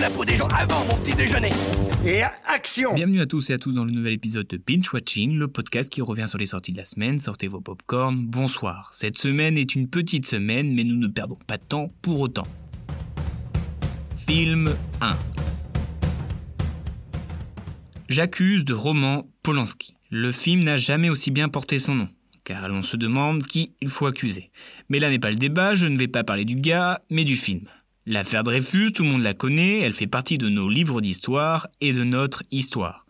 la peau des gens avant mon petit déjeuner. Et action Bienvenue à tous et à tous dans le nouvel épisode de Binge Watching, le podcast qui revient sur les sorties de la semaine. Sortez vos popcorn, bonsoir. Cette semaine est une petite semaine, mais nous ne perdons pas de temps pour autant. Film 1 J'accuse de roman Polanski. Le film n'a jamais aussi bien porté son nom, car l'on se demande qui il faut accuser. Mais là n'est pas le débat, je ne vais pas parler du gars, mais du film. L'affaire Dreyfus, tout le monde la connaît, elle fait partie de nos livres d'histoire et de notre histoire.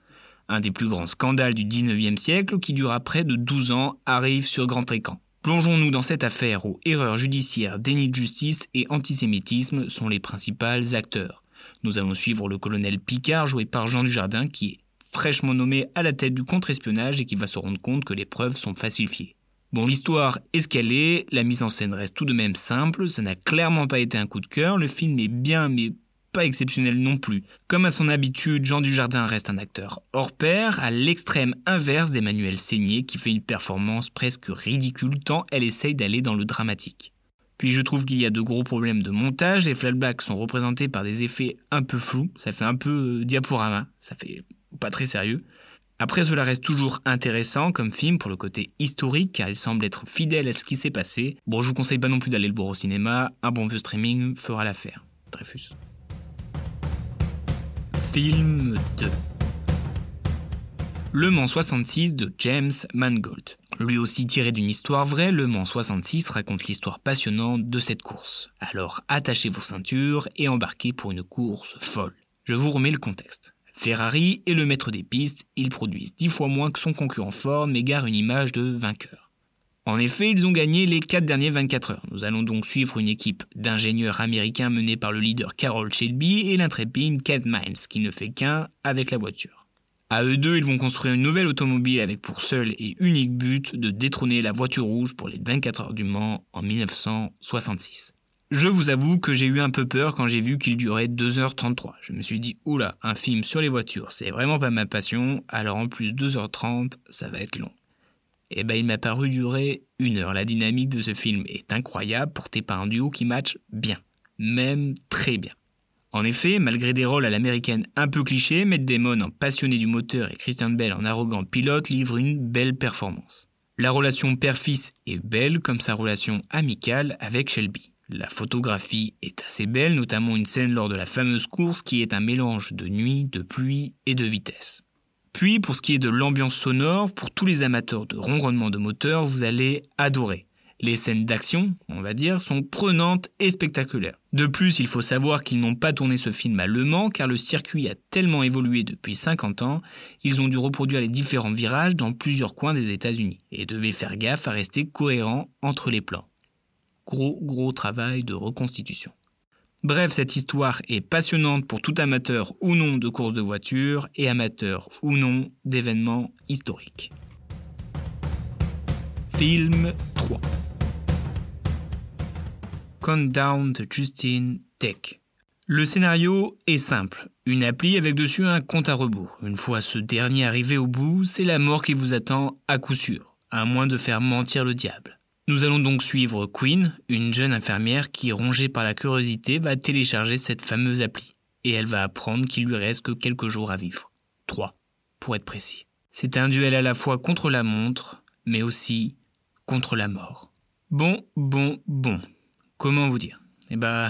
Un des plus grands scandales du 19e siècle qui dura près de 12 ans arrive sur grand écran. Plongeons-nous dans cette affaire où erreurs judiciaires, déni de justice et antisémitisme sont les principales acteurs. Nous allons suivre le colonel Picard joué par Jean Dujardin qui est fraîchement nommé à la tête du contre-espionnage et qui va se rendre compte que les preuves sont falsifiées. Bon, l'histoire est ce qu'elle est, la mise en scène reste tout de même simple, ça n'a clairement pas été un coup de cœur, le film est bien mais pas exceptionnel non plus. Comme à son habitude, Jean Dujardin reste un acteur hors pair, à l'extrême inverse d'Emmanuel Seigné qui fait une performance presque ridicule tant elle essaye d'aller dans le dramatique. Puis je trouve qu'il y a de gros problèmes de montage, les flashbacks sont représentés par des effets un peu flous, ça fait un peu euh, diaporama, ça fait pas très sérieux. Après, cela reste toujours intéressant comme film pour le côté historique, car il semble être fidèle à ce qui s'est passé. Bon, je vous conseille pas non plus d'aller le voir au cinéma, un bon vieux streaming fera l'affaire. Dreyfus. Film 2 Le Mans 66 de James Mangold. Lui aussi tiré d'une histoire vraie, Le Mans 66 raconte l'histoire passionnante de cette course. Alors attachez vos ceintures et embarquez pour une course folle. Je vous remets le contexte. Ferrari est le maître des pistes, ils produisent dix fois moins que son concurrent Ford, mais gare une image de vainqueur. En effet, ils ont gagné les quatre derniers 24 heures. Nous allons donc suivre une équipe d'ingénieurs américains menée par le leader Carroll Shelby et l'intrépide Kate Miles, qui ne fait qu'un avec la voiture. À eux deux, ils vont construire une nouvelle automobile avec pour seul et unique but de détrôner la voiture rouge pour les 24 heures du Mans en 1966. Je vous avoue que j'ai eu un peu peur quand j'ai vu qu'il durait 2h33. Je me suis dit, oula, un film sur les voitures, c'est vraiment pas ma passion, alors en plus 2h30, ça va être long. Et eh ben il m'a paru durer une heure. La dynamique de ce film est incroyable, porté par un duo qui match bien, même très bien. En effet, malgré des rôles à l'américaine un peu clichés, Matt Damon en passionné du moteur et Christian Bell en arrogant pilote livrent une belle performance. La relation père-fils est belle comme sa relation amicale avec Shelby. La photographie est assez belle, notamment une scène lors de la fameuse course qui est un mélange de nuit, de pluie et de vitesse. Puis, pour ce qui est de l'ambiance sonore, pour tous les amateurs de ronronnement de moteur, vous allez adorer. Les scènes d'action, on va dire, sont prenantes et spectaculaires. De plus, il faut savoir qu'ils n'ont pas tourné ce film à Le Mans car le circuit a tellement évolué depuis 50 ans, ils ont dû reproduire les différents virages dans plusieurs coins des États-Unis et devaient faire gaffe à rester cohérents entre les plans gros gros travail de reconstitution. Bref, cette histoire est passionnante pour tout amateur ou non de courses de voiture et amateur ou non d'événements historiques. Film 3 Countdown de Justin Tech. Le scénario est simple. Une appli avec dessus un compte à rebours. Une fois ce dernier arrivé au bout, c'est la mort qui vous attend à coup sûr, à moins de faire mentir le diable. Nous allons donc suivre Queen, une jeune infirmière qui, rongée par la curiosité, va télécharger cette fameuse appli. Et elle va apprendre qu'il lui reste que quelques jours à vivre. Trois, pour être précis. C'est un duel à la fois contre la montre, mais aussi contre la mort. Bon, bon, bon. Comment vous dire? Eh bah,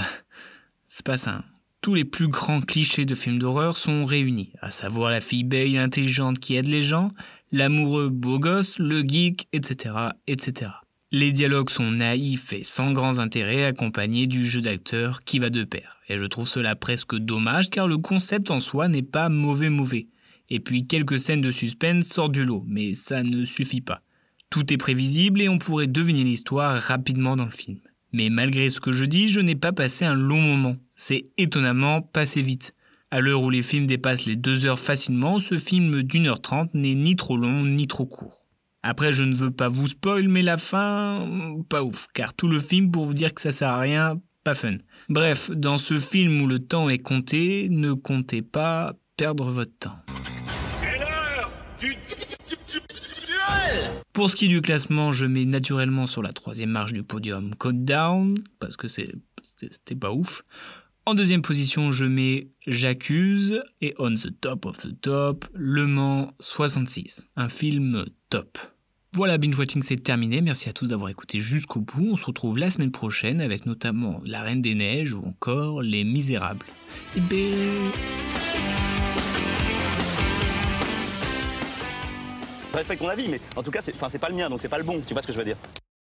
c'est pas ça. Tous les plus grands clichés de films d'horreur sont réunis, à savoir la fille belle intelligente qui aide les gens, l'amoureux beau gosse, le geek, etc., etc. Les dialogues sont naïfs et sans grands intérêts, accompagnés du jeu d'acteur qui va de pair. Et je trouve cela presque dommage car le concept en soi n'est pas mauvais mauvais. Et puis quelques scènes de suspense sortent du lot, mais ça ne suffit pas. Tout est prévisible et on pourrait deviner l'histoire rapidement dans le film. Mais malgré ce que je dis, je n'ai pas passé un long moment. C'est étonnamment passé vite. À l'heure où les films dépassent les deux heures facilement, ce film d'une heure trente n'est ni trop long ni trop court. Après, je ne veux pas vous spoil, mais la fin, pas ouf, car tout le film pour vous dire que ça sert à rien, pas fun. Bref, dans ce film où le temps est compté, ne comptez pas perdre votre temps. Pour ce qui est du classement, je mets naturellement sur la troisième marche du podium Code Down, parce que c'était pas ouf. En deuxième position, je mets J'accuse et On the Top of the Top, Le Mans 66. Un film top. Voilà, binge watching c'est terminé. Merci à tous d'avoir écouté jusqu'au bout. On se retrouve la semaine prochaine avec notamment La Reine des Neiges ou encore Les Misérables. Et respecte ton avis, mais en tout cas, c'est pas le mien, donc c'est pas le bon. Tu vois ce que je veux dire?